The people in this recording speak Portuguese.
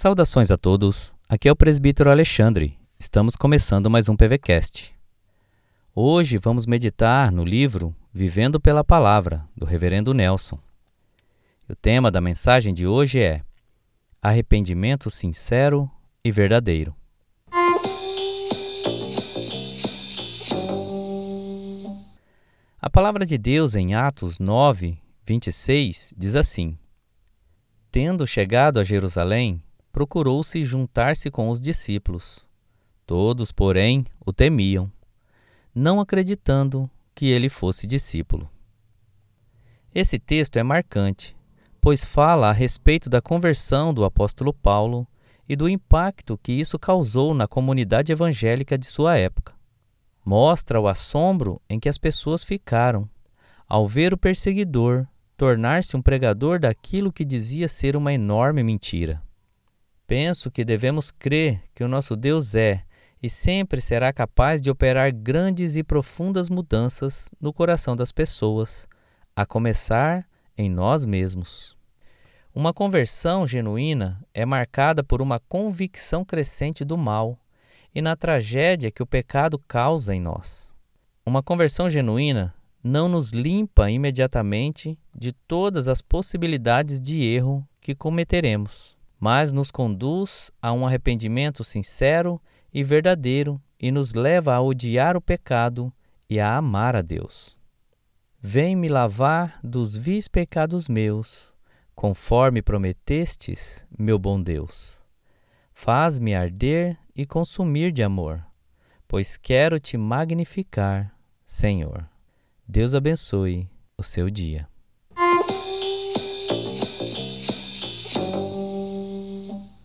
Saudações a todos, aqui é o presbítero Alexandre. Estamos começando mais um PVCast. Hoje vamos meditar no livro Vivendo pela Palavra, do Reverendo Nelson. O tema da mensagem de hoje é Arrependimento sincero e verdadeiro. A palavra de Deus em Atos 9, 26 diz assim: Tendo chegado a Jerusalém, procurou-se juntar-se com os discípulos. Todos, porém, o temiam, não acreditando que ele fosse discípulo. Esse texto é marcante, pois fala a respeito da conversão do apóstolo Paulo e do impacto que isso causou na comunidade evangélica de sua época. Mostra o assombro em que as pessoas ficaram ao ver o perseguidor tornar-se um pregador daquilo que dizia ser uma enorme mentira. Penso que devemos crer que o nosso Deus é e sempre será capaz de operar grandes e profundas mudanças no coração das pessoas, a começar em nós mesmos. Uma conversão genuína é marcada por uma convicção crescente do mal e na tragédia que o pecado causa em nós. Uma conversão genuína não nos limpa imediatamente de todas as possibilidades de erro que cometeremos mas nos conduz a um arrependimento sincero e verdadeiro e nos leva a odiar o pecado e a amar a Deus. Vem me lavar dos vis pecados meus, conforme prometestes, meu bom Deus. Faz-me arder e consumir de amor, pois quero te magnificar, Senhor. Deus abençoe o seu dia.